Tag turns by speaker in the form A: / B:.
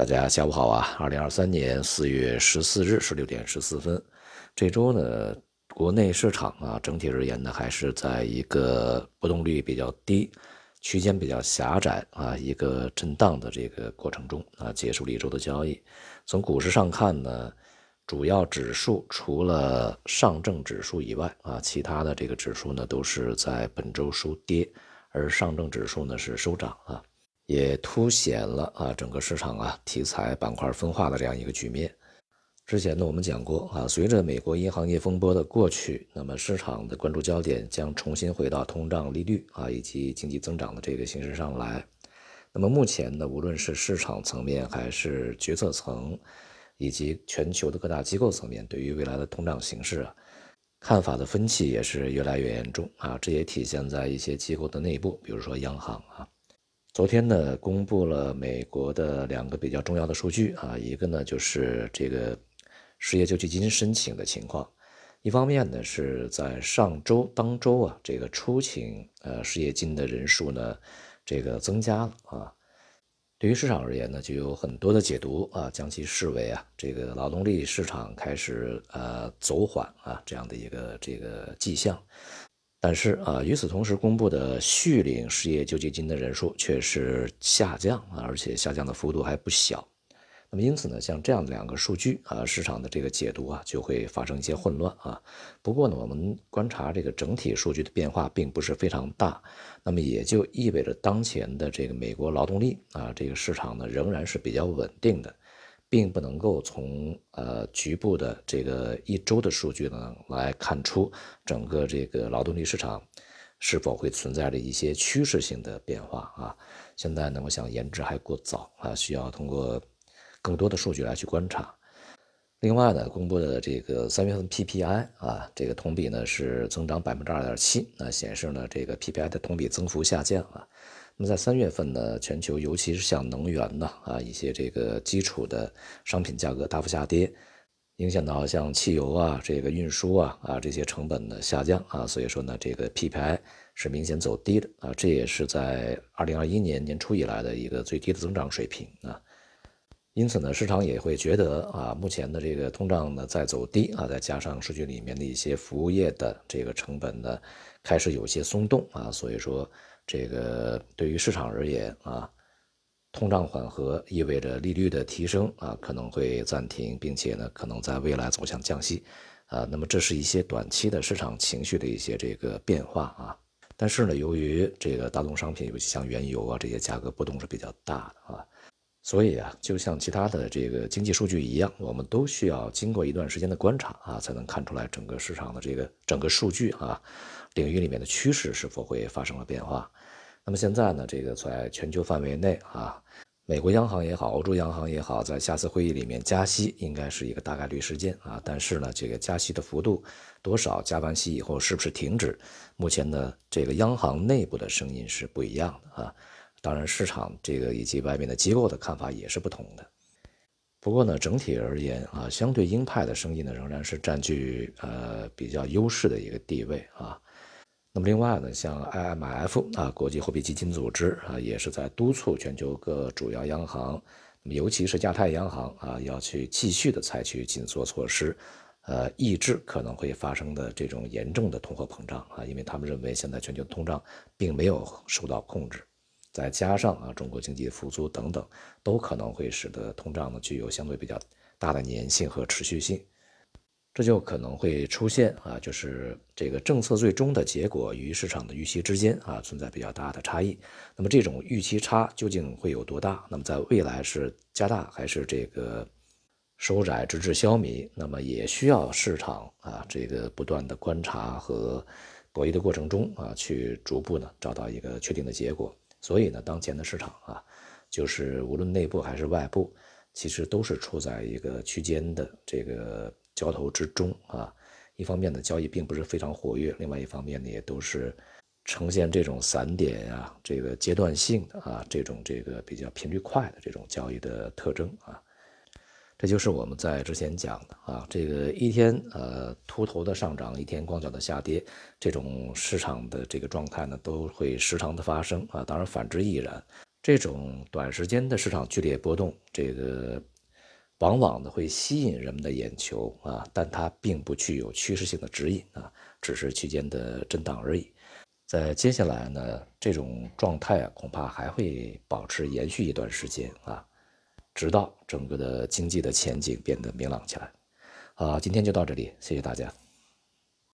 A: 大家下午好啊！二零二三年四月十四日十六点十四分，这周呢，国内市场啊，整体而言呢，还是在一个波动率比较低、区间比较狭窄啊，一个震荡的这个过程中啊，结束了一周的交易。从股市上看呢，主要指数除了上证指数以外啊，其他的这个指数呢，都是在本周收跌，而上证指数呢是收涨啊。也凸显了啊整个市场啊题材板块分化的这样一个局面。之前呢我们讲过啊，随着美国银行业风波的过去，那么市场的关注焦点将重新回到通胀、利率啊以及经济增长的这个形势上来。那么目前呢，无论是市场层面还是决策层，以及全球的各大机构层面，对于未来的通胀形势啊，看法的分歧也是越来越严重啊。这也体现在一些机构的内部，比如说央行啊。昨天呢，公布了美国的两个比较重要的数据啊，一个呢就是这个失业救济金申请的情况，一方面呢是在上周当周啊，这个出请呃失业金的人数呢这个增加了啊，对于市场而言呢，就有很多的解读啊，将其视为啊这个劳动力市场开始呃走缓啊这样的一个这个迹象。但是啊，与此同时公布的续领失业救济金的人数却是下降，而且下降的幅度还不小。那么因此呢，像这样的两个数据啊，市场的这个解读啊，就会发生一些混乱啊。不过呢，我们观察这个整体数据的变化并不是非常大，那么也就意味着当前的这个美国劳动力啊，这个市场呢仍然是比较稳定的。并不能够从呃局部的这个一周的数据呢来看出整个这个劳动力市场是否会存在着一些趋势性的变化啊。现在呢，我想言之还过早啊，需要通过更多的数据来去观察。另外呢，公布的这个三月份 PPI 啊，这个同比呢是增长百分之二点七，那显示呢这个 PPI 的同比增幅下降啊。那么在三月份呢，全球尤其是像能源呢啊一些这个基础的商品价格大幅下跌，影响到像汽油啊这个运输啊啊这些成本的下降啊，所以说呢这个 PPI 是明显走低的啊，这也是在二零二一年年初以来的一个最低的增长水平啊，因此呢市场也会觉得啊目前的这个通胀呢在走低啊，再加上数据里面的一些服务业的这个成本呢开始有些松动啊，所以说。这个对于市场而言啊，通胀缓和意味着利率的提升啊可能会暂停，并且呢可能在未来走向降息，啊，那么这是一些短期的市场情绪的一些这个变化啊。但是呢，由于这个大宗商品，尤其像原油啊这些价格波动是比较大的啊，所以啊，就像其他的这个经济数据一样，我们都需要经过一段时间的观察啊，才能看出来整个市场的这个整个数据啊领域里面的趋势是否会发生了变化。那么现在呢，这个在全球范围内啊，美国央行也好，欧洲央行也好，在下次会议里面加息应该是一个大概率事件啊。但是呢，这个加息的幅度多少，加完息以后是不是停止，目前呢，这个央行内部的声音是不一样的啊。当然，市场这个以及外面的机构的看法也是不同的。不过呢，整体而言啊，相对鹰派的声音呢，仍然是占据呃比较优势的一个地位啊。那么另外呢，像 IMF 啊，国际货币基金组织啊，也是在督促全球各主要央行，那么尤其是亚太央行啊，要去继续的采取紧缩措施，呃，抑制可能会发生的这种严重的通货膨胀啊，因为他们认为现在全球通胀并没有受到控制，再加上啊，中国经济复苏等等，都可能会使得通胀呢具有相对比较大的粘性和持续性。这就可能会出现啊，就是这个政策最终的结果与市场的预期之间啊存在比较大的差异。那么这种预期差究竟会有多大？那么在未来是加大还是这个收窄直至消弭？那么也需要市场啊这个不断的观察和博弈的过程中啊去逐步呢找到一个确定的结果。所以呢，当前的市场啊，就是无论内部还是外部，其实都是处在一个区间的这个。交投之中啊，一方面呢交易并不是非常活跃，另外一方面呢也都是呈现这种散点啊，这个阶段性的啊，这种这个比较频率快的这种交易的特征啊，这就是我们在之前讲的啊，这个一天呃秃头的上涨，一天光脚的下跌，这种市场的这个状态呢都会时常的发生啊，当然反之亦然。这种短时间的市场剧烈波动，这个往往呢会吸引人们的眼球啊，但它并不具有趋势性的指引啊，只是区间的震荡而已。在接下来呢，这种状态啊，恐怕还会保持延续一段时间啊，直到整个的经济的前景变得明朗起来。好，今天就到这里，谢谢大家。